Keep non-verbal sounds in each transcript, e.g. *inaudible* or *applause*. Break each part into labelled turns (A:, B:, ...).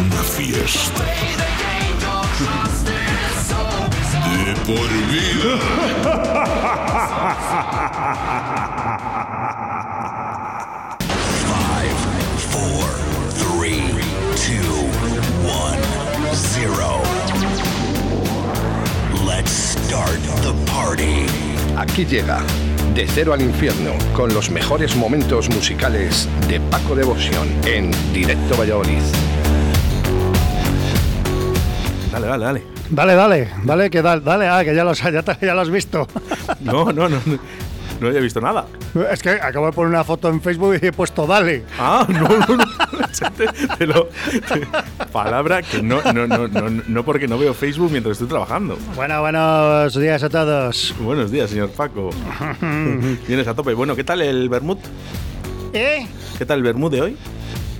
A: Una fiesta. De por vida.
B: Five, four, three, two, one, zero. Let's start the party.
C: Aquí llega De Cero al Infierno con los mejores momentos musicales de Paco Devoción en Directo Valladolid.
D: Dale, dale, dale.
E: Dale, dale, dale, que dale, dale, ah, que ya lo, has- ya, te- ya lo has visto. *laughs*
D: No, no, no. No, no había visto nada.
E: Es que acabo de poner una foto en Facebook y he puesto dale.
D: Ah, no, no, no. Te, te lo- te- palabra que no, no, no, no, no porque no veo Facebook mientras estoy trabajando.
E: Bueno, buenos días a todos.
D: Buenos días, señor Paco. *laughs* Vienes a tope. Bueno, ¿qué tal el Bermud?
E: ¿Eh?
D: ¿Qué tal el Bermud de hoy?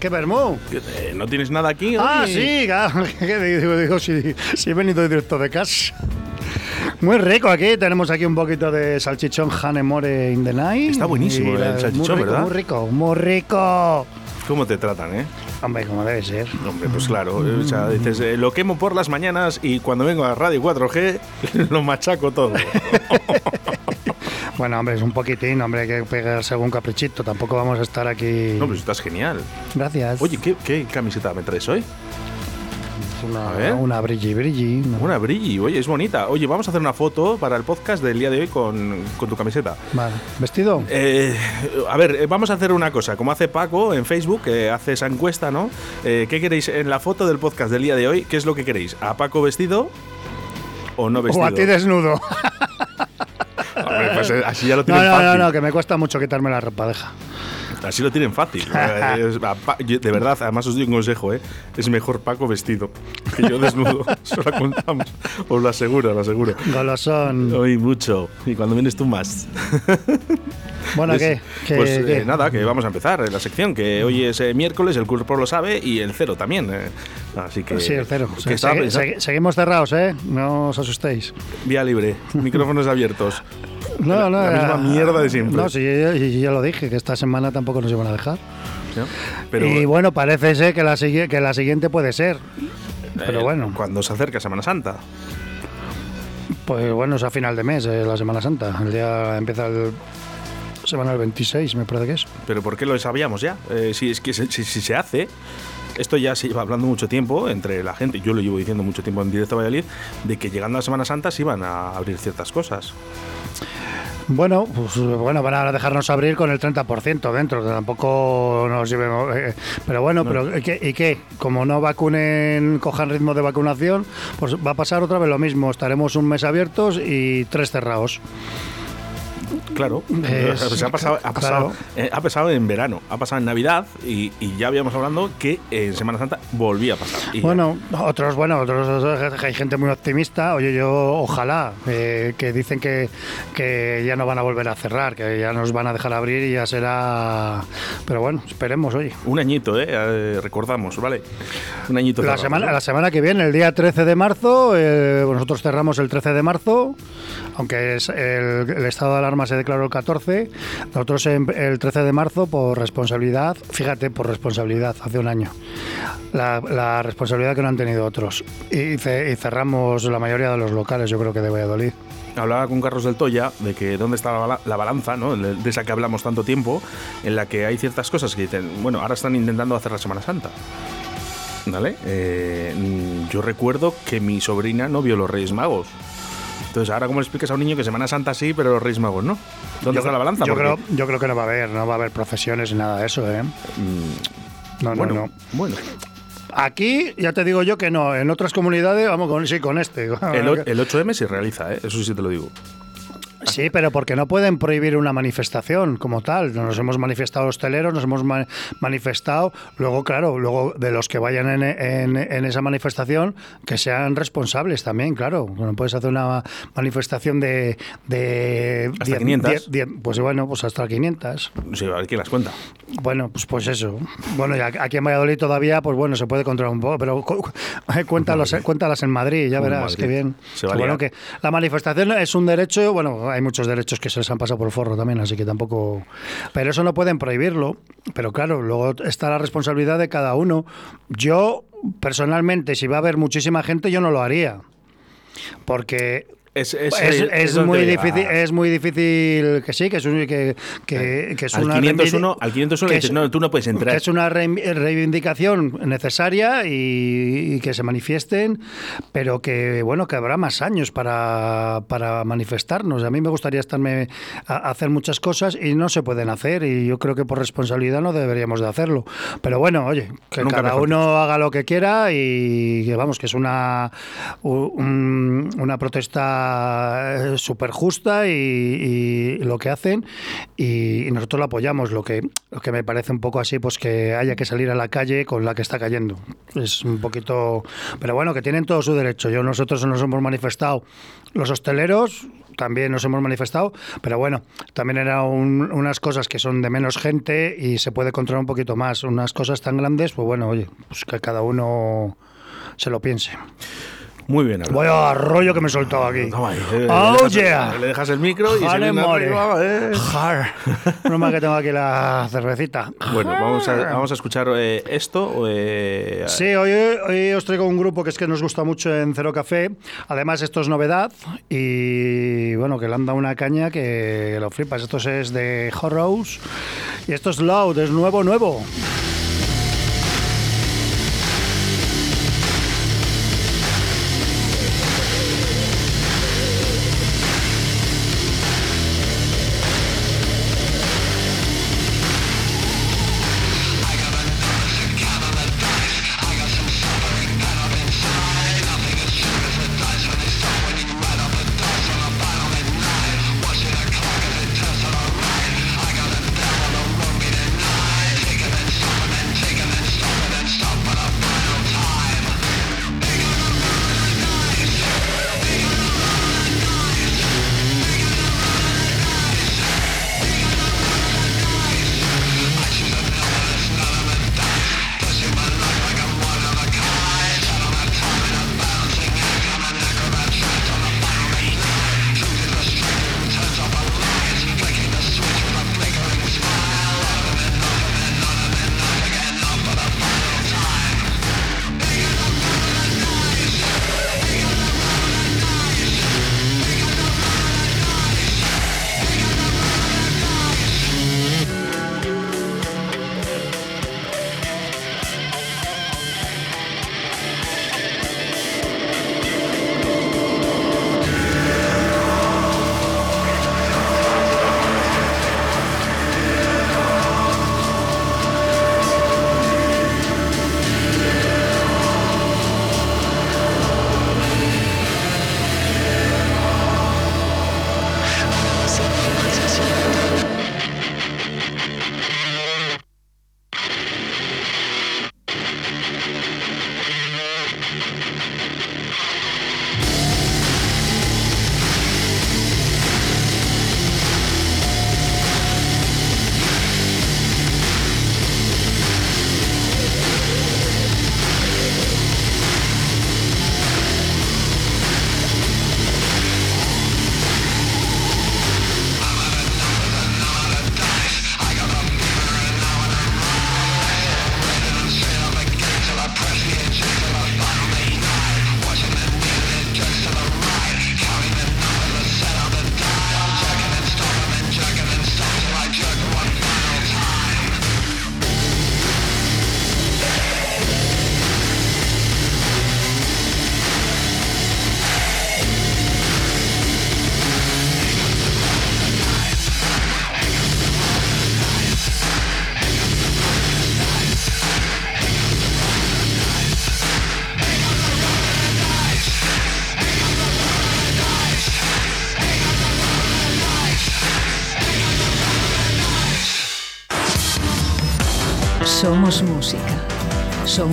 E: ¿Qué vermú?
D: ¿Qué- eh, ¿No tienes nada aquí?
E: Ah, sí, claro. *laughs* que digo, digo, si, si he venido directo de casa. Muy rico aquí, tenemos aquí un poquito de salchichón Hanemore in the night.
D: Está buenísimo el salchichón,
E: muy rico,
D: ¿verdad?
E: Muy rico, muy rico.
D: ¿Cómo te tratan, eh?
E: Hombre, como debe ser.
D: Hombre, pues claro. eh, O sea, dices, eh, lo quemo por las mañanas y cuando vengo a Radio 4G *laughs* lo machaco todo. *laughs*
E: Bueno, hombre, es un poquitín, hombre, hay que pegarse algún caprichito. Tampoco vamos a estar aquí.
D: No, pues estás genial.
E: Gracias.
D: Oye, ¿qué, qué camiseta me traes hoy?
E: Una, una brilli brilli. una-
D: Una brilli, oye, es bonita. Oye, vamos a hacer una foto para el podcast del día de hoy con, con tu camiseta.
E: Vale. ¿Vestido?
D: Eh, a ver, eh, vamos a hacer una cosa. Como hace Paco en Facebook, que hace esa encuesta, ¿no? Eh, ¿Qué queréis en la foto del podcast del día de hoy? ¿Qué es lo que queréis? ¿A Paco vestido o no vestido?
E: o a ti desnudo. *laughs*
D: Hombre, pues, eh, así ya lo
E: No,
D: tienen
E: no,
D: fácil.
E: no, no, que me cuesta mucho quitarme la ropa, deja.
D: Así lo tienen fácil. *laughs* Eh, de verdad, además os doy un consejo, ¿eh? Es mejor Paco vestido que yo desnudo. *laughs* Se lo contamos. Os lo aseguro, lo aseguro.
E: Golosón.
D: Hoy mucho. Y cuando vienes tú más. *laughs*
E: Bueno,
D: Pues-
E: ¿qué? ¿Qué-
D: Pues eh,
E: qué?
D: nada, que vamos a empezar eh, la sección, que hoy es eh, miércoles, el cuerpo lo sabe y el cero también. eh. Así que.
E: Sí, el cero.
D: que
E: Se- segui- seguimos cerrados, ¿eh? No os asustéis.
D: Vía libre, micrófonos abiertos. *laughs*
E: No,
D: La-
E: no,
D: la misma mierda de siempre.
E: No, sí, ya, ya- ya lo dije, que esta semana tampoco nos iban a dejar.
D: Pero
E: y bueno, parece ser que la, que la siguiente puede ser. Pero
D: eh,
E: bueno,
D: Cuando se acerca Semana Santa.
E: pues bueno, es a final de mes, eh, la Semana Santa. El día empieza el semana del 26, me parece que es.
D: Pero ¿por qué lo sabíamos ya? Eh, si es que se- si, si se hace, esto ya se lleva hablando mucho tiempo entre la gente, yo lo llevo diciendo mucho tiempo en directo a Valladolid, de que llegando a Semana Santa se iban a abrir ciertas cosas.
E: Bueno, pues bueno, van a dejarnos abrir con el 30% dentro, que tampoco nos llevemos. eh, pero bueno, pero ¿y qué, ¿y qué? Como no vacunen, cojan ritmo de vacunación, pues va a pasar otra vez lo mismo. Estaremos un mes abiertos y tres cerrados.
D: Claro, *laughs*
E: Es-
D: se ha pasado, ha, pasado,
E: claro.
D: eh, ha pasado en verano, ha pasado en Navidad y, y ya habíamos hablando que en Semana Santa volvía a pasar. Ya-
E: Bueno, otros, bueno, otros hay gente muy optimista. Oye, yo ojalá eh, que dicen que, que ya no van a volver a cerrar, que ya nos van a dejar abrir y ya será. Pero bueno, esperemos, oye.
D: un añito, ¿eh? Eh, recordamos, ¿vale? Un añito.
E: La semana,
D: ¿no?
E: la semana que viene, el día 13 de marzo, eh, pues nosotros cerramos el 13 de marzo, aunque es el, el estado de alarma se declaró el 14, nosotros el 13 de marzo por responsabilidad, fíjate, por responsabilidad, hace un año, la, la responsabilidad que no han tenido otros. Y, y cerramos la mayoría de los locales, yo creo que de Valladolid.
D: Hablaba con Carlos del Toya de que dónde está la, la balanza, ¿no? De esa que hablamos tanto tiempo, en la que hay ciertas cosas que dicen, bueno, ahora están intentando hacer la Semana Santa. ¿Vale? Eh, yo recuerdo que mi sobrina no vio los Reyes Magos. Entonces, ahora, ¿cómo le explicas a un niño que Semana Santa sí, pero los Reyes Magos no? ¿Dónde
E: Yo
D: está la balanza?
E: Yo creo, yo creo que no va a haber, no va a haber profesiones ni nada de eso, ¿eh?
D: mm,
E: No,
D: bueno,
E: no, no.
D: bueno.
E: Aquí ya te digo yo que no, en otras comunidades, vamos con, sí, con este.
D: El, el 8M se realiza, ¿eh? eso sí te lo digo.
E: Sí, pero porque no pueden prohibir una manifestación como tal. Nos hemos manifestado hosteleros, nos hemos ma- manifestado. Luego, claro, luego de los que vayan en, en- en esa manifestación, que sean responsables también, claro. No puedes hacer una manifestación de. de
D: Hasta
E: diez-
D: 500.
E: diez- diez- pues bueno, pues hasta 500.
D: Sí, a ver quién las cuenta.
E: Bueno, pues, pues eso. Bueno, y aquí en Valladolid todavía, pues bueno, se puede controlar un poco, pero cu- cu- *laughs* cuéntalos, cuéntalas en Madrid, ya verás, qué bien.
D: Se
E: bueno, que la manifestación es un derecho, bueno, hay muchos derechos que se les han pasado por el forro también, así que tampoco... Pero eso no pueden prohibirlo, pero claro, luego está la responsabilidad de cada uno. Yo, personalmente, si va a haber muchísima gente, yo no lo haría. Porque
D: Es, es,
E: es,
D: es
E: muy difícil es muy difícil que sí que es un- que, que, que es
D: Al
E: una
D: 501
E: reivindi-
D: al 501
E: que
D: dices, no, tú no puedes entrar.
E: que es una reivindicación necesaria y, y que se manifiesten pero que bueno que habrá más años para, para manifestarnos. A mí me gustaría estarme a, a hacer muchas cosas y no se pueden hacer y yo creo que por responsabilidad no deberíamos de hacerlo. Pero bueno oye que
D: Nunca
E: cada uno haga lo que quiera y que vamos que es una un- una protesta súper justa y, lo que hacen y, y nosotros lo apoyamos lo que lo que me parece un poco así pues que haya que salir a la calle con la que está cayendo es un poquito pero bueno que tienen todo su derecho yo nosotros nos hemos manifestado los hosteleros también nos hemos manifestado, pero bueno, también eran unas cosas que son de menos gente y se puede controlar un poquito más. Unas cosas tan grandes, pues bueno, oye, pues que cada uno se lo piense.
D: Muy bien, Álvaro.
E: Vaya rollo que me he soltado aquí.
D: Toma eh,
E: ¡Oh,
D: le dejas,
E: yeah!
D: Le dejas el micro y se
E: Jale, more.
D: arriba, eh.
E: Jar. No más que tengo aquí la cervecita.
D: Bueno, vamos a, vamos a escuchar eh, esto. eh,
E: Sí, hoy, hoy os traigo un grupo que es que nos gusta mucho en Cero Café. Además, esto es novedad y bueno, que le han dado una caña que lo flipas. Esto es de Horrors y esto es Loud, es nuevo, nuevo.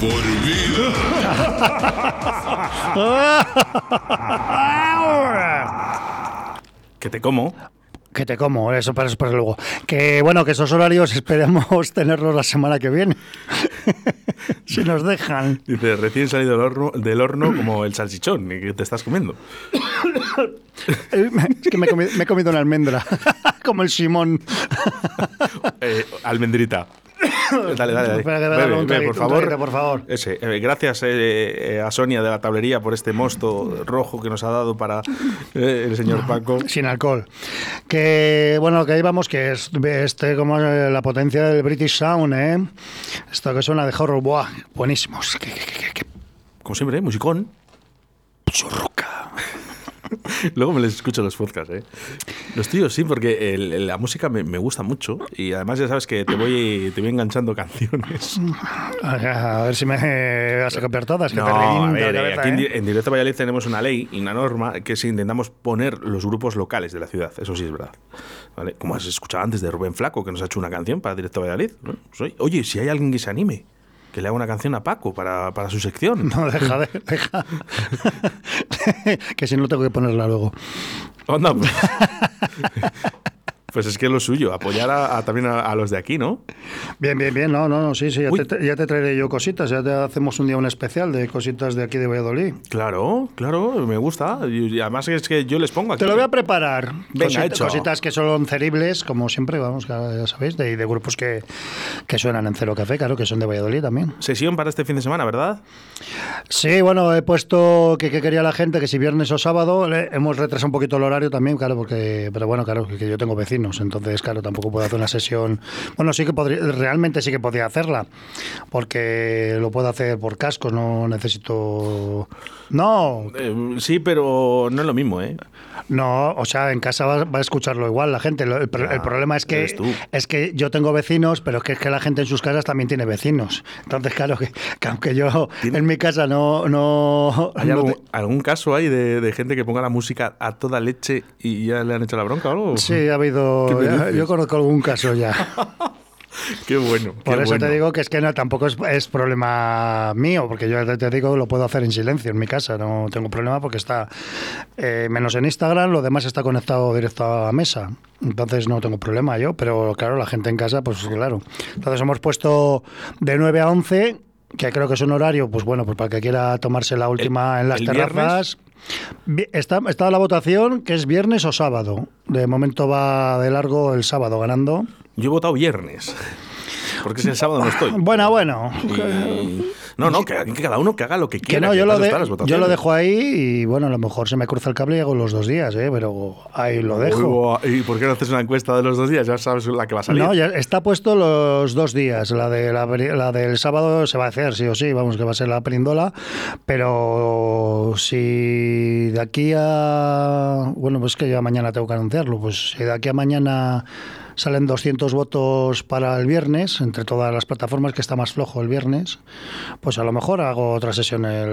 A: Por vida.
D: Que te como.
E: Que te como, eso para eso para luego. Que bueno, que esos horarios esperemos *laughs* tenerlos la semana que viene. *laughs* si nos dejan.
D: Dice, recién salido del horno, del horno como el salchichón que te estás comiendo.
E: Eh, Es que me he comido, me he comido una almendra, *laughs* como el Simón.
D: Eh, almendrita. Dale, dale, dale. Bebe,
E: un
D: bebe,
E: traguito,
D: por
E: un
D: favor.
E: traguito, por favor.
D: Ese. Eh, gracias eh, eh, a Sonia de la tablería por este mosto rojo que nos ha dado para eh, el señor Paco. *laughs*
E: Sin alcohol. Que bueno, que íbamos, que es este como eh, la potencia del British Sound, ¿eh? Esto que suena de horror, buah, buenísimos. Que, que, que,
D: Como siempre, ¿eh? musicón.
E: churruca. *laughs*
D: Luego me les escucho los podcasts, ¿eh? Los tíos, sí, porque el- la música me, me gusta mucho y además ya sabes que te voy, te voy enganchando canciones. *laughs*
E: A ver si me vas a copiar todas. Que
D: No, a ver, eh,
E: cabeza,
D: aquí en,
E: ¿eh?
D: En Directo Valladolid tenemos una ley y una norma que es intentamos poner los grupos locales de la ciudad, eso sí es verdad. ¿Vale? Como has escuchado antes de Rubén Flaco, que nos ha hecho una canción para Directo Valladolid. ¿no? Pues, oye, Oye, si hay alguien que se anime, que le haga una canción a Paco para, para su sección. *laughs*
E: No, deja, de- deja. *laughs* que si no tengo que ponerla luego.
D: Onda, pues, *laughs* pues es que es lo suyo, apoyar a, a- también a, a los de aquí, ¿no?
E: Bien, bien, bien. No, no, no, sí, sí. Ya te, ya te traeré yo cositas. Ya te hacemos un día un especial de cositas de aquí de Valladolid.
D: Claro, claro, me gusta. Y, además es que yo les pongo aquí.
E: Te lo voy a preparar.
D: Venga,
E: Cosit-
D: hecho.
E: Cositas que son ceribles, como siempre, vamos, ya, ya sabéis, de, de grupos que, que suenan en Cero Café, claro, que son de Valladolid también.
D: Sesión para este fin de semana, ¿verdad?
E: Sí, bueno, he puesto que, que quería la gente que si viernes o sábado, le- hemos retrasado un poquito el horario también, claro, porque, pero bueno, claro, que yo tengo vecinos, entonces, claro, tampoco puedo hacer una sesión. Bueno, sí que podría, realmente sí que podría hacerla, porque lo puedo hacer por casco, no necesito. No,
D: Eh, sí, pero no es lo mismo, ¿eh?
E: No, o sea, en casa va, va a escucharlo igual la gente. El, pro- el
D: Ah,
E: problema es que es que yo tengo vecinos, pero es que, es que la gente en sus casas también tiene vecinos. Entonces, claro, que, que aunque yo
D: ¿Tiene-
E: en mi casa no... no,
D: ¿Hay
E: no
D: algún,
E: te-
D: algún caso ahí de, de gente que ponga la música a toda leche y ya le han hecho la bronca o algo?
E: Sí, ha habido...
D: ¿Qué me
E: ya- yo conozco algún caso ya. *laughs*
D: Qué bueno.
E: Por
D: qué
E: eso
D: bueno.
E: te digo que es que no, tampoco es, es problema mío, porque yo te, te digo lo puedo hacer en silencio en mi casa, no tengo problema porque está eh, menos en Instagram, lo demás está conectado directo a la mesa. Entonces no tengo problema yo, pero claro, la gente en casa, pues claro. Entonces hemos puesto de 9 a 11, que creo que es un horario, pues bueno, pues para el que quiera tomarse la última en las terrazas. Está, está la votación que es viernes o sábado. De momento va de largo el sábado ganando.
D: Yo he votado viernes. Porque si el sábado no estoy. *laughs*
E: Bueno, bueno.
D: Y- No, no, que, que cada uno que haga lo que
E: Que
D: quiera.
E: no, yo lo, de- yo dejo ahí y bueno, a lo mejor se me cruza el cable y hago los dos días, ¿eh? pero ahí lo dejo.
D: Uy, ¿Y por qué no haces una encuesta de los dos días? Ya sabes la que va a salir.
E: No, ya está puesto los dos días. La, de la, la del sábado se va a hacer, sí o sí, vamos, que va a ser la perindola. Pero si de aquí a. Bueno, pues que ya mañana tengo que anunciarlo. Pues si de aquí a mañana salen 200 votos para el viernes, entre todas las plataformas, que está más flojo el viernes, pues a lo mejor hago otra sesión, el,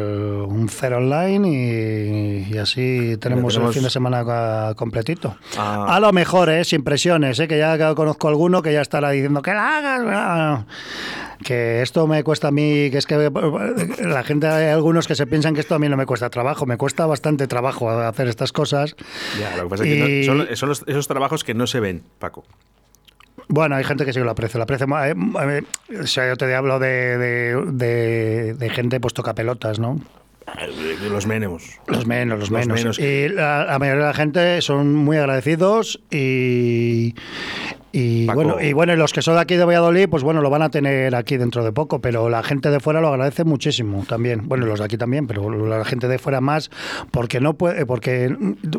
E: un cero online y, y así tenemos,
D: tenemos-
E: el fin de semana completito.
D: Ah.
E: A lo mejor, ¿eh? sin presiones, ¿eh? que ya conozco alguno que ya estará diciendo que la hagas. ah". Que esto me cuesta a mí, que es que *laughs* la gente, hay algunos que se piensan que esto a mí no me cuesta trabajo, me cuesta bastante trabajo hacer estas cosas.
D: Ya, lo que pasa es que
E: Y-
D: no- son, son los- esos trabajos que no se ven, Paco.
E: Bueno, hay gente que sí que lo aprecia. Lo aprecia eh, eh, o sea, yo te hablo de, de, de- de gente pues toca pelotas, ¿no?
D: Eh, Los menemos.
E: Los menos, los,
D: Los
E: menos.
D: menos.
E: Y la, la mayoría de la gente son muy agradecidos y, y
D: Paco.
E: bueno, y bueno, los que son de aquí de Valladolid, pues bueno, lo van a tener aquí dentro de poco, pero la gente de fuera lo agradece muchísimo también. Bueno, los de aquí también, pero la gente de fuera más, porque no puede, porque,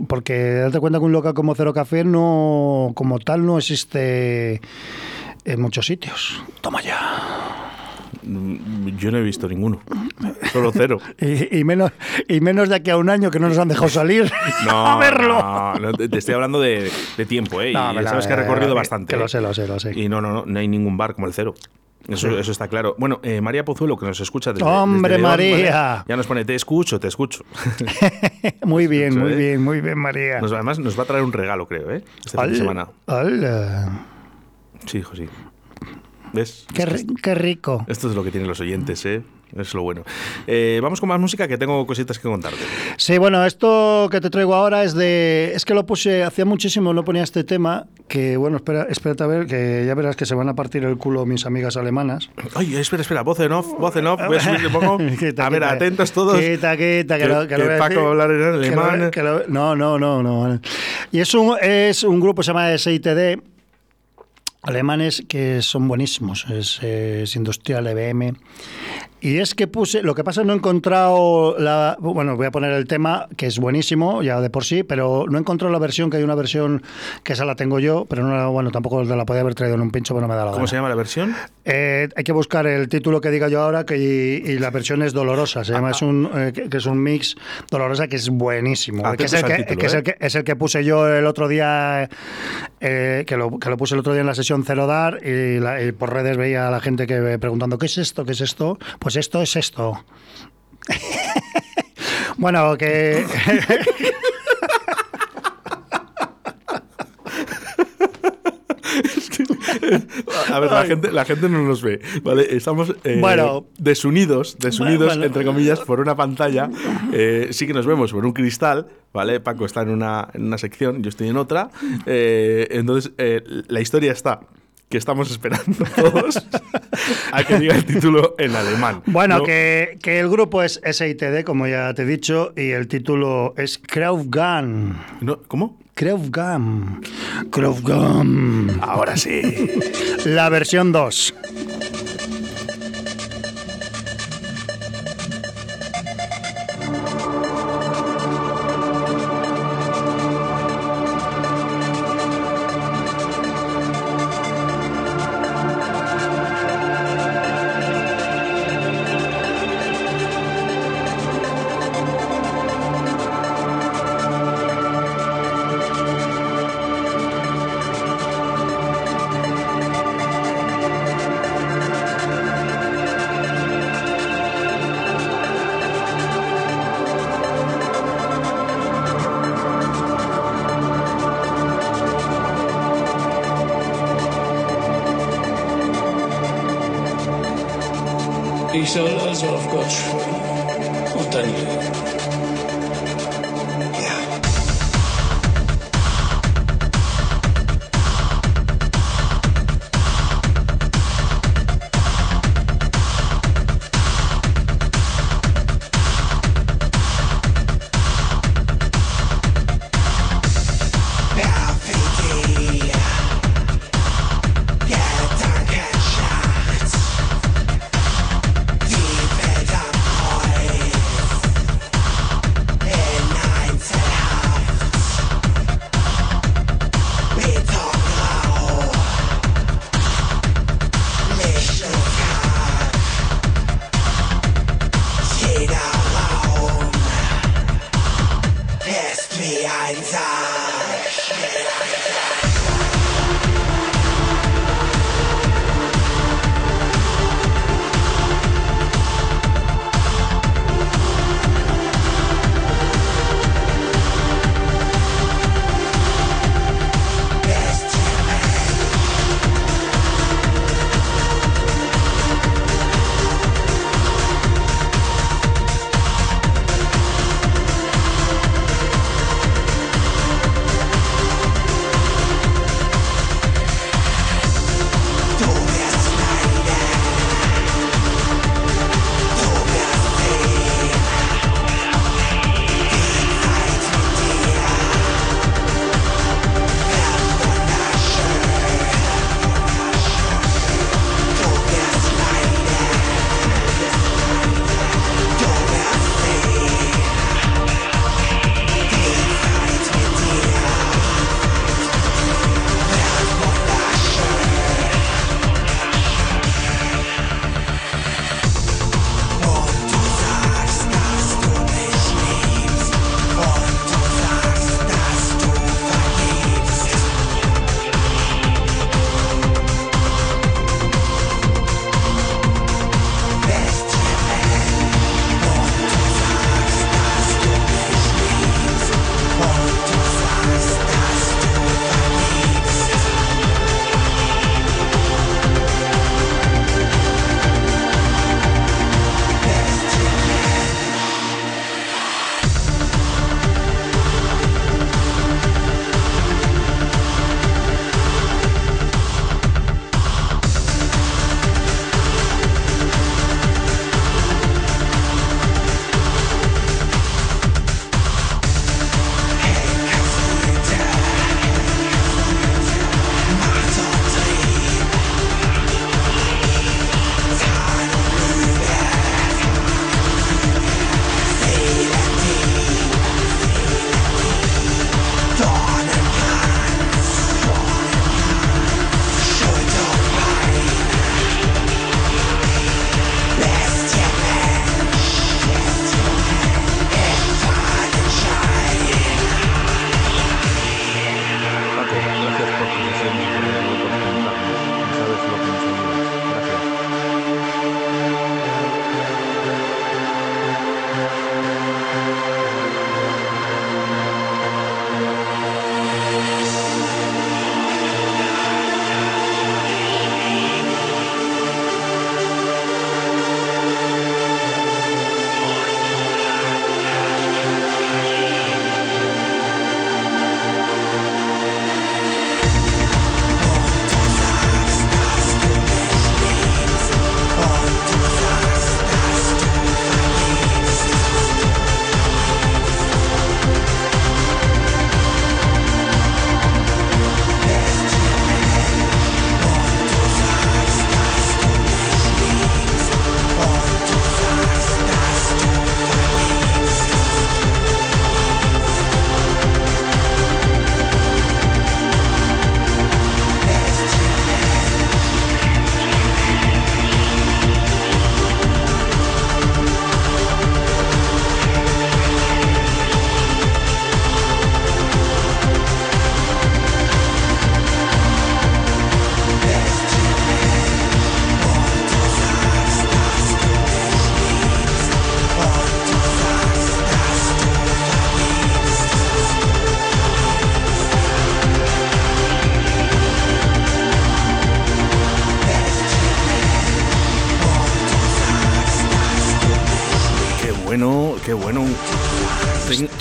E: porque date cuenta que un local como Cero Café no, como tal, no existe en muchos sitios. Toma ya.
D: Mm, Yo no he visto ninguno. Solo cero. *laughs*
E: Y, y menos, y menos de aquí a un año que no nos han dejado salir *laughs*
D: No, *laughs*
E: a verlo.
D: no, no, te estoy hablando de, de tiempo, ¿eh? Y sabes que he recorrido bastante.
E: que lo
D: ¿eh?
E: sé, lo sé, lo sé.
D: Y no, no, no, no hay ningún bar como el cero. Eso, eso está claro. Bueno, eh, María Pozuelo, que nos escucha desde.
E: ¡Hombre,
D: desde León,
E: María!
D: ¿vale? Ya nos pone, te escucho, te escucho.
E: muy bien, muy
D: ¿eh?
E: bien, muy bien, María.
D: Nos- además, nos va a traer un regalo, creo, ¿eh? Este fin de
E: Al-
D: semana.
E: al-
D: Sí, hijo, sí. ¿Ves?
E: qué, ri- qué rico.
D: Esto es lo que tienen los oyentes, ¿eh? Es lo bueno. Eh, vamos con más música que tengo cositas que contarte.
E: Sí, bueno, esto que te traigo ahora es de. Es que lo puse, hacía muchísimo, no ponía este tema. Que bueno, espera, espérate a ver, que ya verás que se van a partir el culo mis amigas alemanas.
D: Ay, espera, espera, voz en off, voz en off. Voy a subir un poco. *laughs*
E: Quita,
D: a ver,
E: quita.
D: atentos todos.
E: Quita, quita, que,
D: Que-
E: lo, que
D: que
E: lo
D: Paco a hablar en alemán.
E: que lo- no, no, no, no. Y es un, es un grupo se llama SITD, alemanes que son buenísimos. Es, es industrial EBM. Y es que puse, lo que pasa es que no he encontrado la, bueno, voy a poner el tema, que es buenísimo ya de por sí, pero no he encontrado la versión, que hay una versión que esa la tengo yo, pero no, la- bueno, tampoco la podía haber traído en un pincho, pero no me da la
D: ¿Cómo
E: gana.
D: se llama la versión?
E: Eh, hay que buscar el título que diga yo ahora que y, y la versión es dolorosa. Se llama es un eh, que que es un mix dolorosa que es buenísimo.
D: Atentos
E: que es el
D: al
E: que,
D: título,
E: que es
D: ¿eh?
E: el que es el que puse yo el otro día eh, que, lo, que lo puse el otro día en la sesión Cero Dar y, la- y por redes veía a la gente que preguntando ¿qué es esto? ¿qué es esto? Pues esto es esto. *laughs* bueno, que *laughs*
D: A ver, la gente, la gente no nos ve, ¿vale? Estamos eh,
E: Bueno.
D: desunidos, desunidos,
E: Bueno.
D: entre comillas, por una pantalla. Eh, sí que nos vemos por un cristal, ¿vale? Paco está en una, en una sección, yo estoy en otra. Eh, entonces, la historia está que estamos esperando *laughs* todos a que diga el título en alemán.
E: Bueno,
D: ¿no?
E: que, que el grupo es SITD, como ya te he dicho, y el título es Kraufgan.
D: No, ¿Cómo?
E: Kraufgan. Kraufgan.
D: Ahora sí.
E: La versión 2.
F: So, as
D: of course, końcu. Utanie.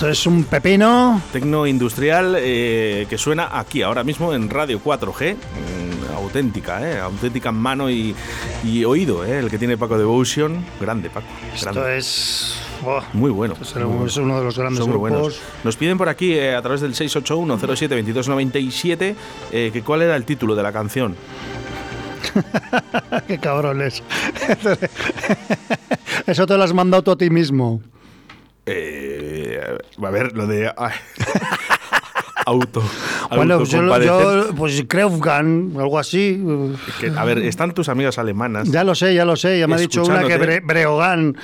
E: Esto es un pepino.
D: Tecno industrial eh, que suena aquí ahora mismo en Radio 4G. Mm, auténtica, ¿eh? Auténtica en mano y, y oído, ¿eh? El que tiene Paco Devotion. Grande, Paco.
E: Esto
D: grande.
E: es.
D: Muy bueno.
E: es uno de los grandes
D: Son muy
E: grupos.
D: buenos. Nos piden por aquí, eh, a través del 681-07-2297, eh, que cuál era el título de la canción. *laughs*
E: Qué cabrones. *laughs* Eso te lo has mandado tú a ti mismo.
D: A ver, lo de... *laughs* Auto.
E: Bueno, pues yo, yo pues Kreufgan, algo así.
D: Que, a ver, están tus amigas alemanas.
E: Ya lo sé, ya lo sé. Ya me ha dicho una que. Bre- Breogán. *laughs*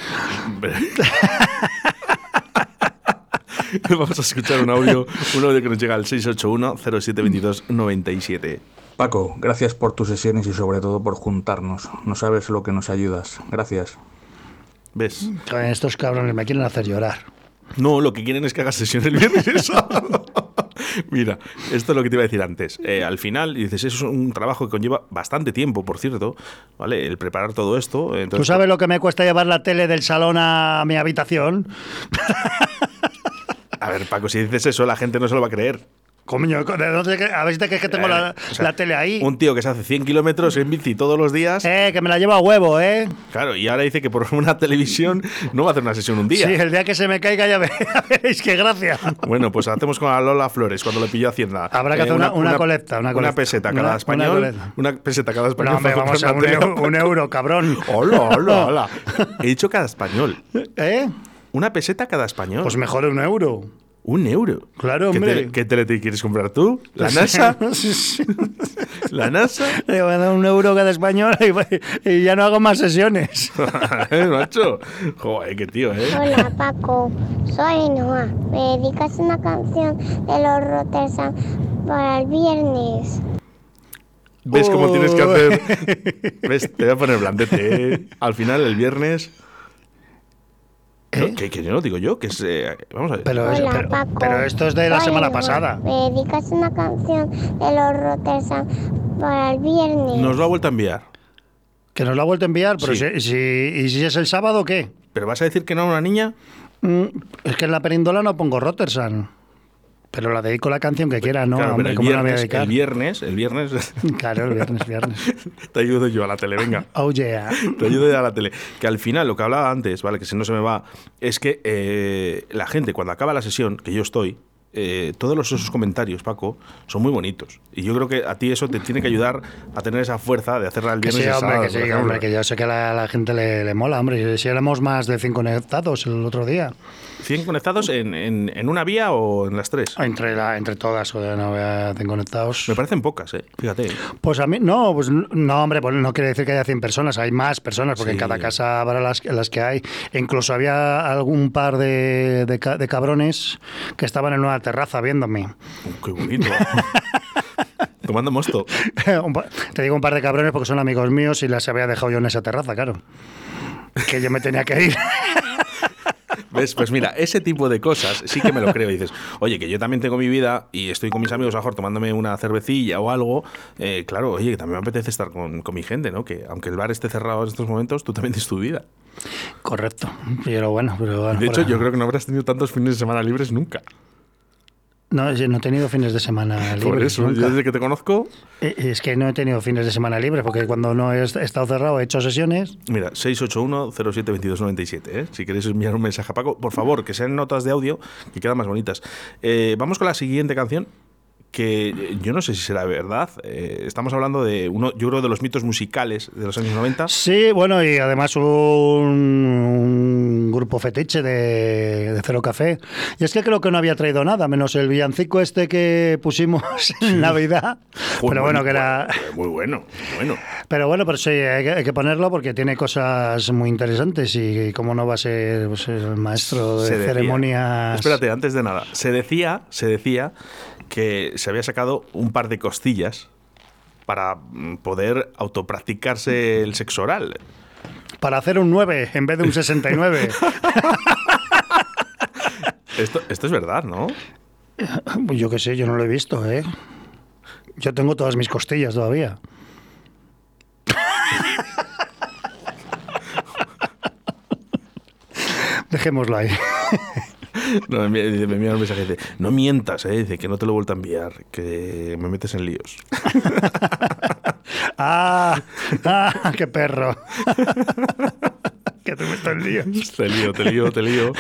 D: Vamos a escuchar un audio, un audio que nos llega al 681-072297.
G: Paco, gracias por tus sesiones y sobre todo por juntarnos. No sabes lo que nos ayudas. Gracias.
D: ¿Ves?
E: Estos cabrones me quieren hacer llorar.
D: No, lo que quieren es que hagas sesión el viernes y el sábado. Mira, esto es lo que te iba a decir antes. Eh, al final, dices, eso es un trabajo que conlleva bastante tiempo, por cierto, ¿vale? El preparar todo esto.
E: ¿Tú
D: Entonces,
E: sabes lo que me cuesta llevar la tele del salón a mi habitación?
D: A ver, Paco, si dices eso, la gente no se lo va a creer.
E: Coño, ¿de dónde, a ver si te crees que tengo la,
D: Eh, o sea,
E: la tele ahí.
D: Un tío que se hace 100 kilómetros en bici todos los días.
E: Eh, que me la lleva a huevo, ¿eh?
D: Claro, y ahora dice que por una televisión no va a hacer una sesión un día.
E: Sí, el día que se me caiga ya ve- *laughs* ya veréis qué gracia.
D: Bueno, pues hacemos con la Lola Flores cuando le pilló Hacienda.
E: Habrá que hacer una- una colecta, una colecta.
D: peseta cada
E: Una- una
D: español. Una, peseta cada español.
E: No, hombre, vamos a un,
D: una
E: un euro, cabrón.
D: Hola, hola, hola. *laughs* He dicho cada español.
E: ¿Eh?
D: Una peseta cada español.
E: Pues mejor un euro.
D: Un euro.
E: Claro,
D: ¿Qué,
E: hombre.
D: ¿Qué tele te quieres comprar tú? ¿La NASA? *laughs*
E: Sí, sí. *laughs*
D: ¿La NASA? *laughs*
E: Le voy a dar un euro cada español y ya no hago más sesiones.
D: ¿Eh, macho? Joder, qué tío, ¿eh?
H: Hola Paco, soy Noah. ¿Me dedicas una canción de los Rotterdam para el viernes?
D: ¿Ves cómo tienes que
E: Oh.
D: hacer? ¿Ves? Te voy a poner blandete, ¿eh? Al final, el viernes...
E: ¿Eh?
D: No, que, que yo no digo yo, que es... eh, vamos a ver.
E: Pero,
H: Hola
E: pero-
H: Paco.
E: pero esto es de la semana pasada.
H: ¿Me dedicas una canción de los Rotterdam para el viernes?
D: Nos lo ha vuelto a enviar.
E: Que nos lo ha vuelto a enviar, pero
D: Sí.
E: si, si- ¿y si es el sábado qué?
D: ¿Pero vas a decir que no a una niña?
E: Mm, es que en la perindola no pongo Rotterdam. Pero la dedico la canción que quiera, ¿no?
D: claro,
E: Hombre,
D: el
E: ¿cómo la voy a
D: viernes, el viernes, el viernes... *laughs*
E: Claro, el viernes, viernes. *laughs*
D: te ayudo yo a la tele, venga.
E: Oh, yeah. *laughs*
D: Te ayudo ya a la tele. Que al final, lo que hablaba antes, ¿vale? Que si no se me va, es que eh, la gente, cuando acaba la sesión, que yo estoy, eh, todos los, esos comentarios, Paco, son muy bonitos. Y yo creo que a ti eso te tiene que ayudar a tener esa fuerza de hacerla el
E: Que
D: viernes
E: sí,
D: y el
E: hombre,
D: sábado,
E: que sí, hombre, que yo sé que a la, la gente le, le mola, hombre. Si éramos más de 100 conectados el otro día.
D: 100 conectados en, en- en una vía o en las tres.
E: Entre, la, entre todas, o no había 100 conectados.
D: Me parecen pocas, ¿eh? Fíjate.
E: Pues a mí, no, pues no, hombre, pues no quiere decir que haya 100 personas, hay más personas, porque
D: Sí.
E: en cada casa habrá las, las que hay. E incluso había algún par de, de de cabrones que estaban en una terraza viéndome.
D: Uh, qué bonito. *laughs* Tomando mosto. *laughs*
E: Te digo un par de cabrones porque son amigos míos y las había dejado yo en esa terraza, claro. Que yo me tenía que ir.
D: ¿Ves? Pues mira, ese tipo de cosas sí que me lo creo. Y dices, oye, que yo también tengo mi vida y estoy con mis amigos a lo mejor tomándome una cervecilla o algo. eh, claro, oye, que también me apetece estar con, con mi gente, ¿no? Que aunque el bar esté cerrado en estos momentos, tú también tienes tu vida.
E: Correcto. Pero bueno, pero bueno,
D: De hecho, yo creo que no habrás tenido tantos fines de semana libres nunca.
E: No, no he tenido fines de semana libres.
D: Por eso,
E: nunca.
D: yo desde que te conozco,
E: Eh, Es que no he tenido fines de semana libres porque cuando no he est- estado cerrado he hecho sesiones.
D: mira, 681-072297, ¿eh? Si queréis enviar un mensaje a Paco, por favor, que sean notas de audio que quedan más bonitas. Eh, vamos con la siguiente canción. Que eh, yo no sé si será verdad. eh, estamos hablando de uno, yo creo, de los mitos musicales de los años 90.
E: Sí, bueno, y además un, un grupo fetiche de, de Cero Café. Y es que creo que no había traído nada, menos el villancico este que pusimos *laughs* en Navidad.
D: Joder,
E: Pero bueno,
D: muy-
E: que era...
D: Muy bueno, muy bueno.
E: Pero bueno, pero sí, hay que, hay que ponerlo porque tiene cosas muy interesantes y como no va a ser pues, el maestro de
D: Se decía-
E: ceremonias...
D: Espérate, antes de nada. Se decía, se decía que se había sacado un par de costillas para mm, poder autopracticarse el sexo oral.
E: Para hacer un 9 en vez de un *laughs* 69.
D: Esto, esto es verdad, ¿no?
E: Pues yo qué sé, yo no lo he visto, ¿eh? Yo tengo todas mis costillas todavía. *laughs*
I: Dejémoslo ahí. *laughs*
D: No, me, envía- un mensaje dice, no mientas, eh, dice que no te lo he vuelto a enviar, que me metes en líos. *laughs*
I: ¡Ah! ¡Ah! ¡Qué perro! *laughs* que te meto en líos.
D: Te lío, te lío, te lío.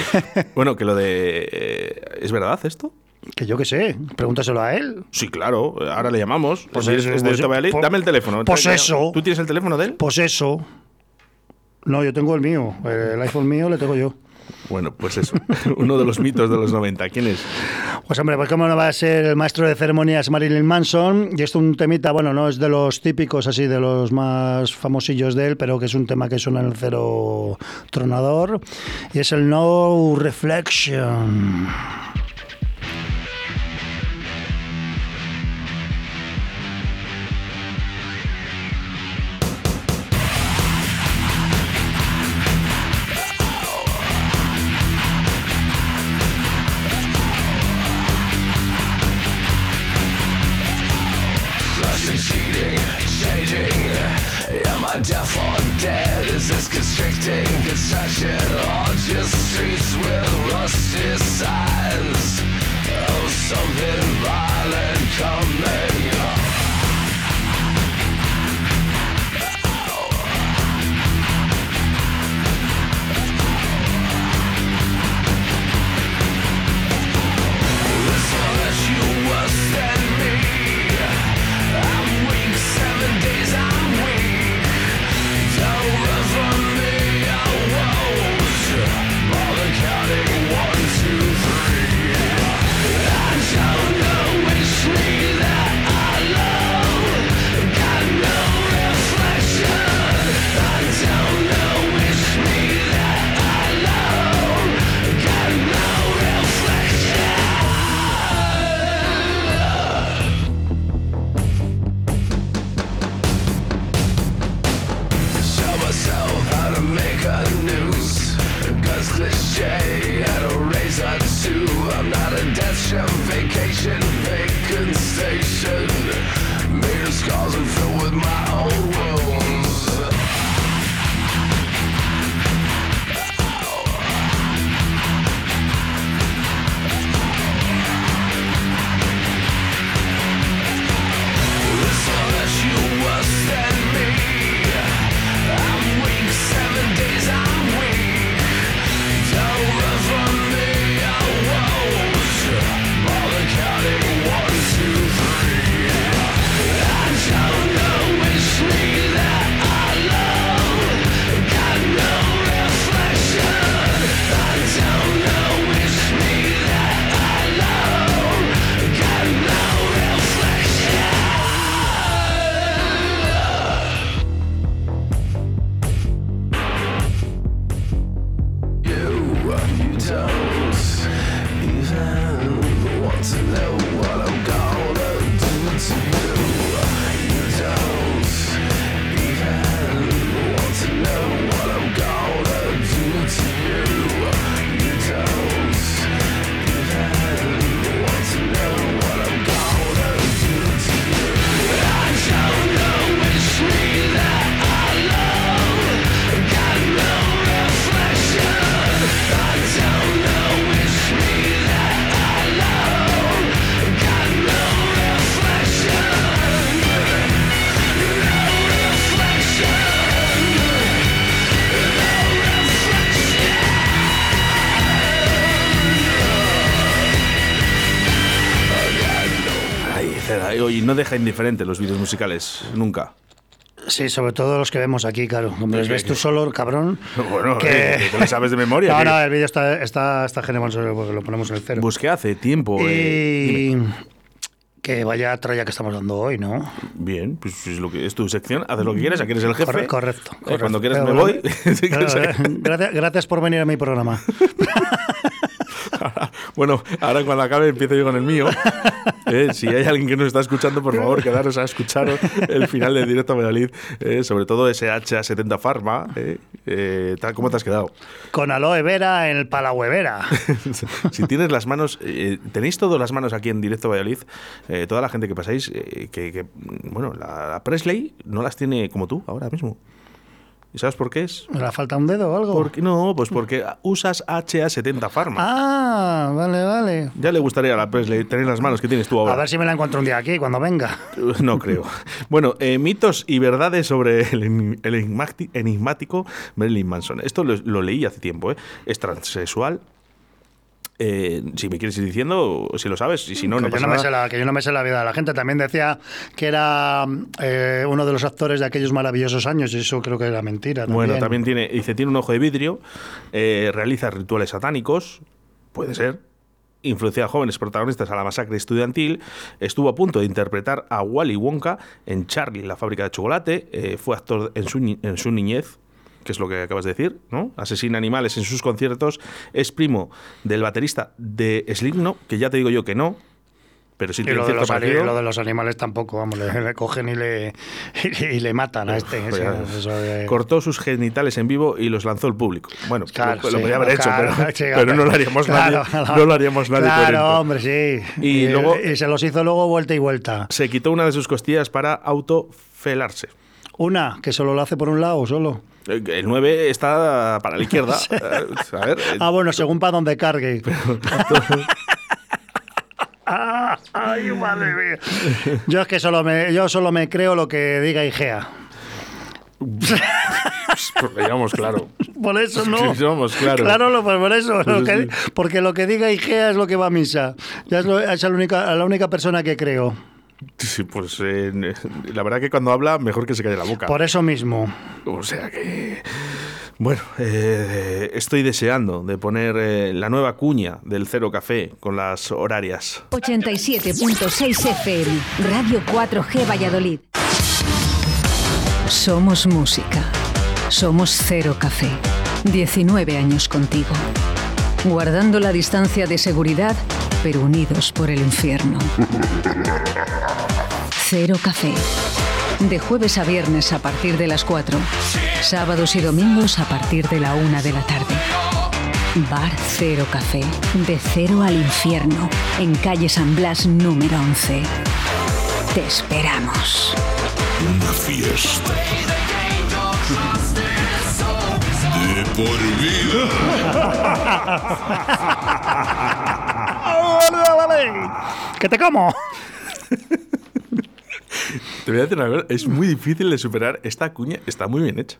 D: Bueno, que lo de... eh, ¿Es verdad esto?
I: Que yo qué sé, pregúntaselo a él.
D: Sí, claro, ahora le llamamos.
I: Pues
D: es- es
I: pues-
D: Dame el teléfono.
I: pues eso.
D: ¿Tú tienes el teléfono de él?
I: Pues eso. No, yo tengo el mío. El iPhone mío le tengo yo.
D: Bueno, pues eso. *laughs* Uno de los mitos de los 90. ¿Quién es?
I: Pues hombre, pues cómo no va a ser el maestro de ceremonias Marilyn Manson. Y es un temita, bueno, no es de los típicos así, de los más famosillos de él, pero que es un tema que suena en el cero tronador. Y es el No Reflection.
J: No
D: deja indiferente los vídeos musicales, nunca.
I: Sí, sobre todo los que vemos aquí, claro. Como los ves tú solo, cabrón. *laughs*
D: Bueno,
I: que-
D: eh, te lo sabes de memoria.
I: No, no, el vídeo está, está, está genial porque lo ponemos en el cero.
D: Busqué hace tiempo. eh,
I: Y que vaya tralla que estamos dando hoy, ¿no?
D: Bien, pues es, lo que, es tu sección, haces lo que quieras, aquí eres el jefe.
I: Corre- correcto,
D: Eh,
I: correcto.
D: Cuando quieras me voy. *laughs*
I: claro, eh, gracias, gracias por venir a mi programa. *laughs*
D: bueno, ahora cuando acabe empiezo yo con el mío. Eh, si hay alguien que nos está escuchando, por favor, quedaros a escuchar el final del directo a Valladolid, eh, sobre todo ese H70 Pharma. eh, eh, ¿Cómo te has quedado?
I: Con aloe vera en el Palahuevera. *laughs*
D: si tienes las manos, eh, tenéis todas las manos aquí en directo a Valladolid, eh, toda la gente que pasáis, eh, que, que, bueno, la, la Presley no las tiene como tú ahora mismo. ¿Y sabes por qué es?
E: ¿Me la falta un dedo o algo?
D: Porque, no, pues porque usas HA70 Pharma.
E: Ah, vale, vale.
D: Ya le gustaría a la Presley tener las manos que tienes tú ahora.
E: A ver si me la encuentro un día aquí, cuando venga. *laughs*
D: No creo. Bueno, eh, mitos y verdades sobre el, enigmático Marilyn Manson. Esto lo, lo leí hace tiempo. ¿eh? Es transexual. Eh, si me quieres ir diciendo, si lo sabes, y si no,
E: que,
D: no
E: yo
D: pasa
E: no me sé la, que yo no me sé la vida de la gente. También decía que era eh, uno de los actores de aquellos maravillosos años, y eso creo que era mentira.
D: Bueno, también tiene, dice, tiene un ojo de vidrio, eh, realiza rituales satánicos, puede ser, influencia a jóvenes protagonistas a la masacre estudiantil, estuvo a punto de interpretar a Wally Wonka en Charlie, la fábrica de chocolate, eh, fue actor en su, en su niñez, que es lo que acabas de decir, ¿no? Asesina animales en sus conciertos, es primo del baterista de Slipknot, que ya te digo yo que no, pero sí
E: Y
D: tiene
E: lo de, los, lo de los animales tampoco, vamos, le, le cogen y le, y le, y le matan a este.
D: Pues
E: eso de-
D: Cortó sus genitales en vivo y los lanzó al público. Bueno,
E: Claro,
D: lo, lo
E: sí,
D: podía haber hecho,
E: claro,
D: pero,
E: sí,
D: pero no lo haríamos
E: claro,
D: nadie. No lo haríamos nadie.
E: Claro, hombre, sí.
D: Y luego-
E: y se los hizo luego vuelta y vuelta.
D: Se quitó una de sus costillas para autofelarse.
E: Una, que solo lo hace por un lado, solo.
D: Eh, El 9 está para la *laughs* izquierda. Eh, A ver, eh,
E: Ah, bueno, según para donde cargue. *laughs* Ah, *laughs* Ay, madre mía. Yo es que solo me, yo solo me creo lo que diga Igea.
D: porque digamos, claro.
E: Por eso no.
D: Somos, claro.
E: Claro, lo- por eso.
D: Pues
E: lo que-
D: sí.
E: porque lo que diga Igea es lo que va a misa. Ya es, lo- es la, única, la única persona que creo.
D: Sí, pues eh, la verdad que cuando habla, mejor que se calle la boca.
E: Por eso mismo.
D: O sea que. Bueno, eh, estoy deseando de poner eh, la nueva cuña del Cero Café con las horarias.
K: 87.6 FM, Radio 4G Valladolid. Somos música. Somos Cero Café. 19 años contigo. Guardando la distancia de seguridad, pero unidos por el infierno. Cero Café. De jueves a viernes a partir de las 4. Sábados y domingos a partir de la 1 de la tarde. Bar Cero Café. De cero al infierno. En calle San Blas número 11. Te esperamos.
A: Una fiesta. De por vida. *laughs*
E: ¡Que te como!
D: Te voy a decir una cosa, es muy difícil de superar esta cuña. Está muy bien hecha.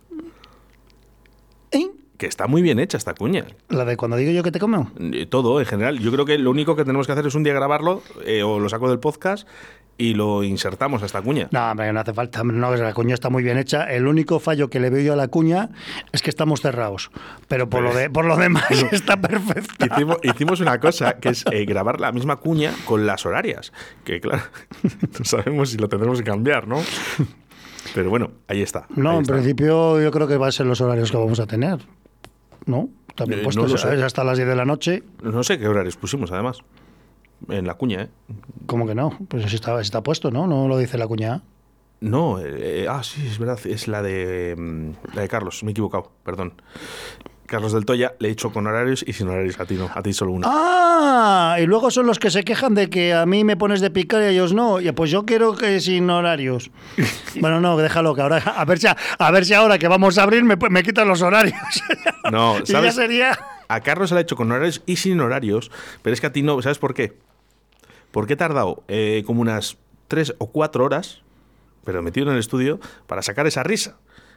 E: ¿Eh?
D: Que está muy bien hecha esta cuña.
E: La de cuando digo yo que te como.
D: Eh, Todo, en general. Yo creo que lo único que tenemos que hacer es un día grabarlo eh, o lo saco del podcast y lo insertamos a esta cuña.
E: No, hombre, no hace falta. No, la cuña está muy bien hecha. El único fallo que le veo yo a la cuña es que estamos cerrados. Pero por, lo, de, por lo demás *laughs* *laughs* está perfecta.
D: Hicimos, hicimos una cosa que es eh, grabar la misma cuña con las horarias. Que claro, no *laughs* sabemos si lo tendremos que cambiar, ¿no? Pero bueno, ahí está.
E: No,
D: ahí
E: en
D: está.
E: principio yo creo que va a ser los horarios que vamos a tener. ¿No? También
D: Eh,
E: puesto
D: no lo sé.
E: es hasta las 10 de la noche.
D: No sé qué horarios pusimos, además. En la cuña, ¿eh?
E: ¿Cómo que no? Pues está, puesto, ¿no? No lo dice la cuña.
D: No, eh, ah, sí, es verdad, es la de, mm, la de Carlos, me he equivocado, perdón. Carlos del Toya le he hecho con horarios y sin horarios a ti no, a ti solo una.
E: ¡Ah! Y luego son los que se quejan de que a mí me pones de picar y a ellos no. Y pues yo quiero que sin horarios. *laughs* bueno, no, déjalo, que ahora, a ver si, a, ver si ahora que vamos a abrir me, me quitan los horarios.
D: No, *laughs*
E: y ya
D: ¿sabes?
E: sería...
D: A Carlos se le ha hecho con horarios y sin horarios, pero es que a ti no, ¿sabes por qué? Porque he tardado eh, como unas tres o cuatro horas, pero metido en el estudio, para sacar esa risa.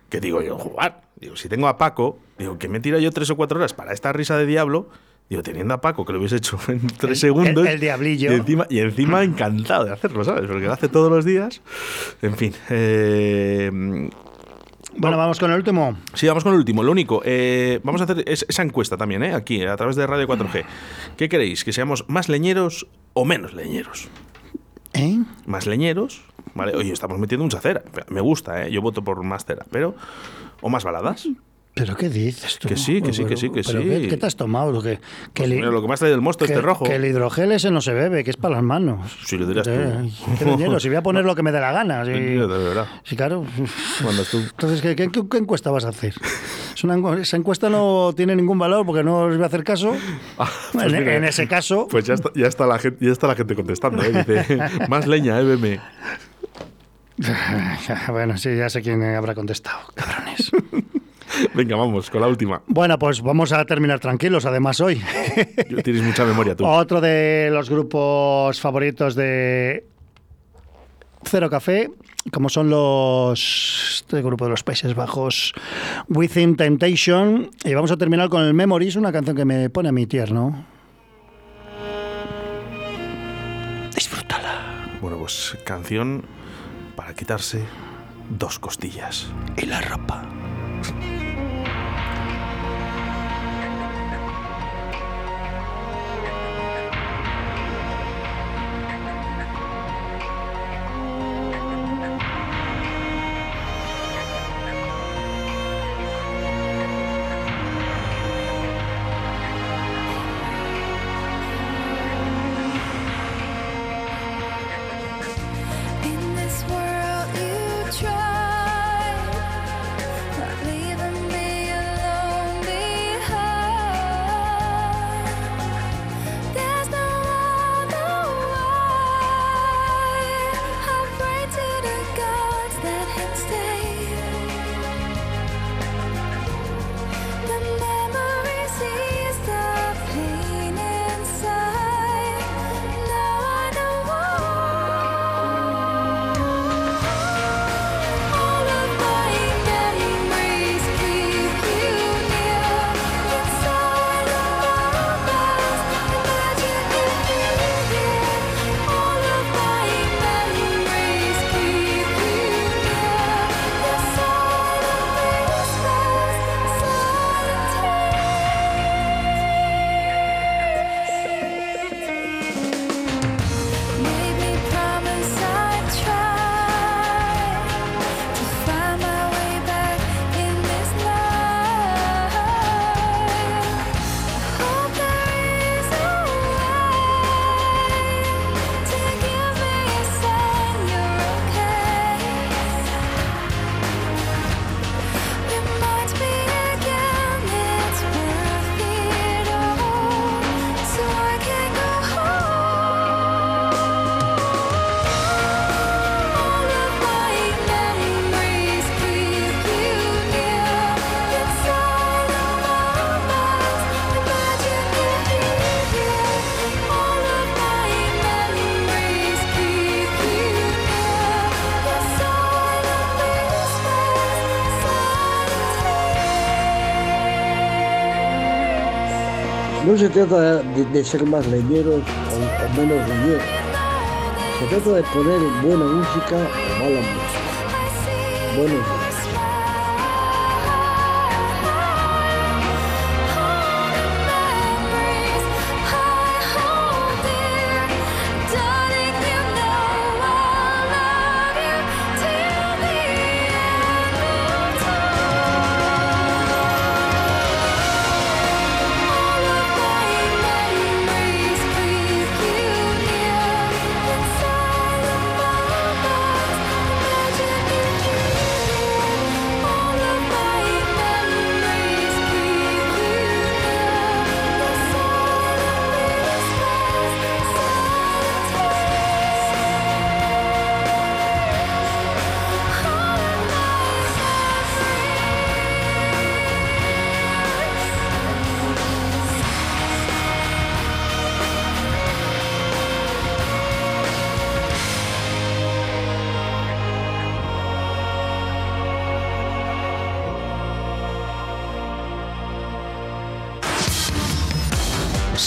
D: Que digo yo, jugar. Digo, si tengo a Paco, digo, que me tira yo tres o cuatro horas para esta risa de diablo. Digo, teniendo a Paco, que lo hubiese hecho *laughs* en tres
E: El-
D: segundos.
E: el- el diablillo.
D: Y encima, y encima encantado de hacerlo, ¿sabes? Porque lo hace todos los días. En fin. eh,
E: Bueno, vamos con el último.
D: Sí, vamos con el último. Lo único, eh, vamos a hacer es- esa encuesta también, ¿eh? aquí, a través de Radio 4G. ¿Qué queréis? ¿Que seamos más leñeros o menos leñeros?
E: ¿Eh?
D: Más leñeros, ¿vale? Oye, estamos metiendo un cera. Me gusta, ¿eh? Yo voto por más cera, pero... ¿O más baladas?
E: ¿Pero qué dices tú?
D: Que sí, que sí, que sí, que
E: ¿Pero
D: sí.
E: ¿qué, qué te has tomado? Que, que el-
D: Mira, lo que más trae del mosto,
E: que-
D: este rojo.
E: Que el hidrogel ese no se bebe, que es para las manos.
D: Si lo dirás tú.
E: Eh, qué leñero, si voy a poner lo que me dé la gana. Sí,
D: De verdad.
E: Sí, claro.
D: Cuando tú...
E: Entonces, ¿qué, qué, qué encuesta vas a hacer? Es una encu- esa encuesta no tiene ningún valor porque no os voy a hacer caso. *laughs*
D: pues
E: en,
D: mira.
E: en ese caso,
D: Pues ya está, ya está, la, gente, ya está la gente contestando, ¿eh? Dice, *laughs* más leña, ¿eh? Veme. *laughs*
E: bueno, sí, ya sé quién habrá contestado. Cabrones. *laughs*
D: Venga, vamos, con la última.
L: Bueno, pues vamos a terminar tranquilos, además hoy. *laughs*
D: Tienes mucha memoria tú.
L: Otro de los grupos favoritos de Cero Café, como son los este grupo de los Países Bajos, Within Temptation. Y vamos a terminar con el Memories, una canción que me pone a mi tierno.
D: Bueno, pues canción para quitarse dos costillas.
L: Y la ropa.
M: No
N: se trata de, ser más leñeros o, menos leñeros. Se trata de poner buena música o mala música. Buenos.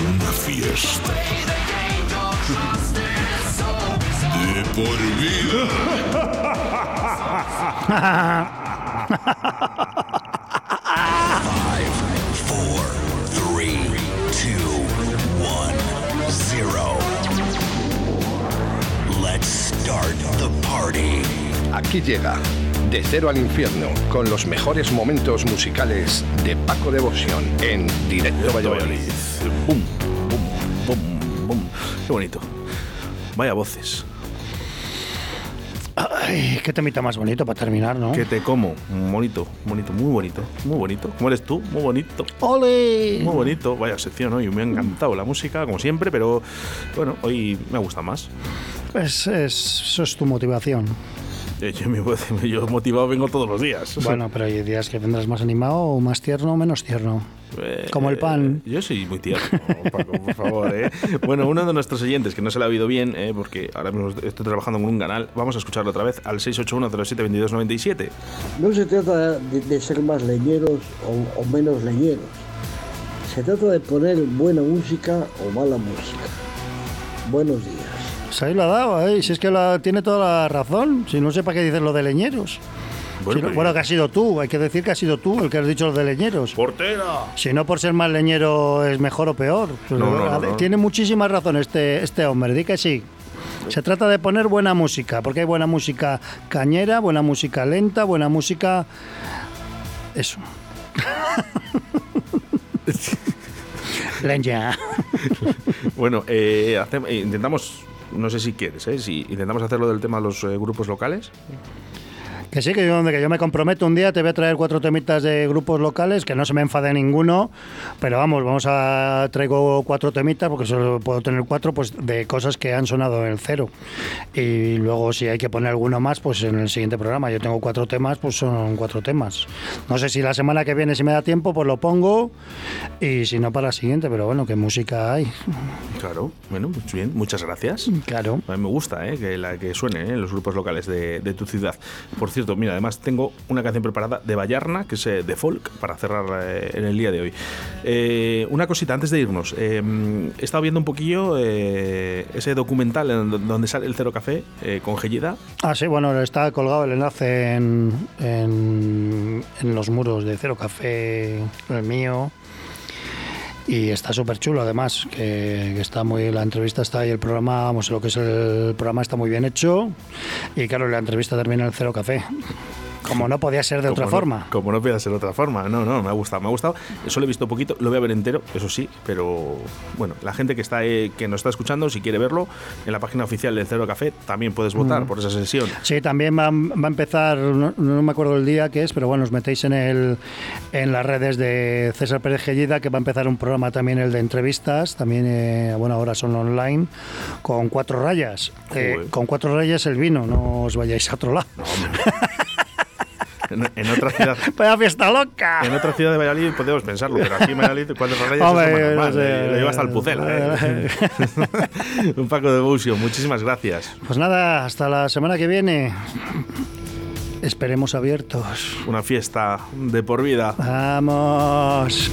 A: Una fiesta. De por
B: Five, four, three, two, one, zero. Let's start the party.
C: Aquí llega De Cero al Infierno, con los mejores momentos musicales de Paco Devoción en directo
D: Valladolid. Bum, bum, bum, bum. Qué bonito. Vaya voces.
E: Ay, qué temita más bonito para terminar, ¿no?
D: Que te como. Bonito, bonito, muy bonito, muy bonito. ¿Cómo eres tú? Muy bonito.
E: ¡Ole!
D: Muy bonito. Vaya sección hoy. Me ha encantado la música, como siempre, pero bueno, hoy me gusta más.
E: Es, es- eso es tu motivación.
D: Eh, Yo, me- *laughs* yo motivado vengo todos los días.
E: Bueno, pero hay días que vendrás más animado o más tierno o menos tierno.
D: Eh,
E: Como el pan.
D: Yo soy muy tierno, Paco, por favor. ¿eh? Bueno, uno de nuestros oyentes que no se le ha oído bien, ¿eh? porque ahora mismo estoy trabajando con un canal, vamos a escucharlo otra vez al 681072297.
L: No se trata de, de ser más leñeros o, o menos leñeros. Se trata de poner buena música o mala música. Buenos días.
E: Se ahí lo ha dado, ¿eh? Si es que la- tiene toda la razón. Si no sé para qué dices lo de leñeros.
D: Bueno,
E: Si no-
D: pero-
E: bueno, que has sido tú, hay que decir que has sido tú el que has dicho lo de leñeros.
D: ¡Portera!
E: Si no por ser más leñero es mejor o peor. Pues,
D: No, no.
E: Tiene muchísima razón este, este hombre, di que sí. Se trata de poner buena música, porque hay buena música cañera, buena música lenta, buena música... Eso. *laughs* Leña.
D: Bueno, eh, eh, intentamos, no sé si quieres, ¿eh? si intentamos hacerlo del tema de los eh, grupos locales.
E: Que sí, que yo, que yo me comprometo un día, te voy a traer cuatro temitas de grupos locales, que no se me enfade ninguno, pero vamos, vamos a traigo cuatro temitas, porque solo puedo tener cuatro, pues de cosas que han sonado en el cero. Y luego si hay que poner alguno más, pues en el siguiente programa. Yo tengo cuatro temas, pues son cuatro temas. No sé si la semana que viene, si me da tiempo, pues lo pongo, y si no, para la siguiente, pero bueno, qué música hay.
D: Claro, bueno, pues bien, muchas gracias.
E: Claro.
D: A mí me gusta ¿eh? que, la, que suene ¿eh? en los grupos locales de, de tu ciudad. Por cierto, mira, además tengo una canción preparada de Vallarna, que es eh, de folk, para cerrar eh, en el día de hoy. Eh, una cosita antes de irnos. eh, he estado viendo un poquillo eh, ese documental en do- donde sale el Cero Café eh, con Gellida.
E: Ah, sí, bueno, está colgado el enlace en, en, en los muros de Cero Café, el mío. Y está súper chulo, además, que, está muy. La entrevista está ahí, el programa, vamos, lo que es el programa está muy bien hecho. Y claro, la entrevista termina en el Cero Café. Como no podía ser de otra
D: no-
E: forma.
D: Como no puede ser de otra forma. No, no, me ha gustado, me ha gustado. Solo he visto poquito, lo voy a ver entero, eso sí, pero bueno, la gente que está eh, que nos está escuchando, si quiere verlo, en la página oficial del Cero Café también puedes votar por esa sesión.
E: Sí, también va, va a empezar, no, no me acuerdo el día que es, pero bueno, os metéis en el en las redes de César Pérez Gellida, que va a empezar un programa también el de entrevistas, también, eh, bueno, ahora son online, con cuatro rayas. Eh, con cuatro rayas el vino, no os vayáis a otro lado. *laughs*
D: En, en otra ciudad. *laughs*
E: ¡Vaya fiesta loca!
D: En otra ciudad de Valladolid podemos pensarlo, pero aquí en Valladolid, cuando rayas
E: Hombre,
D: es lo más
E: no sé.
D: lo lleva hasta el Pucela. eh. *laughs* Un Paco de Busio, muchísimas gracias.
E: Pues nada, hasta la semana que viene. Esperemos abiertos.
D: Una fiesta de por vida.
E: Vamos.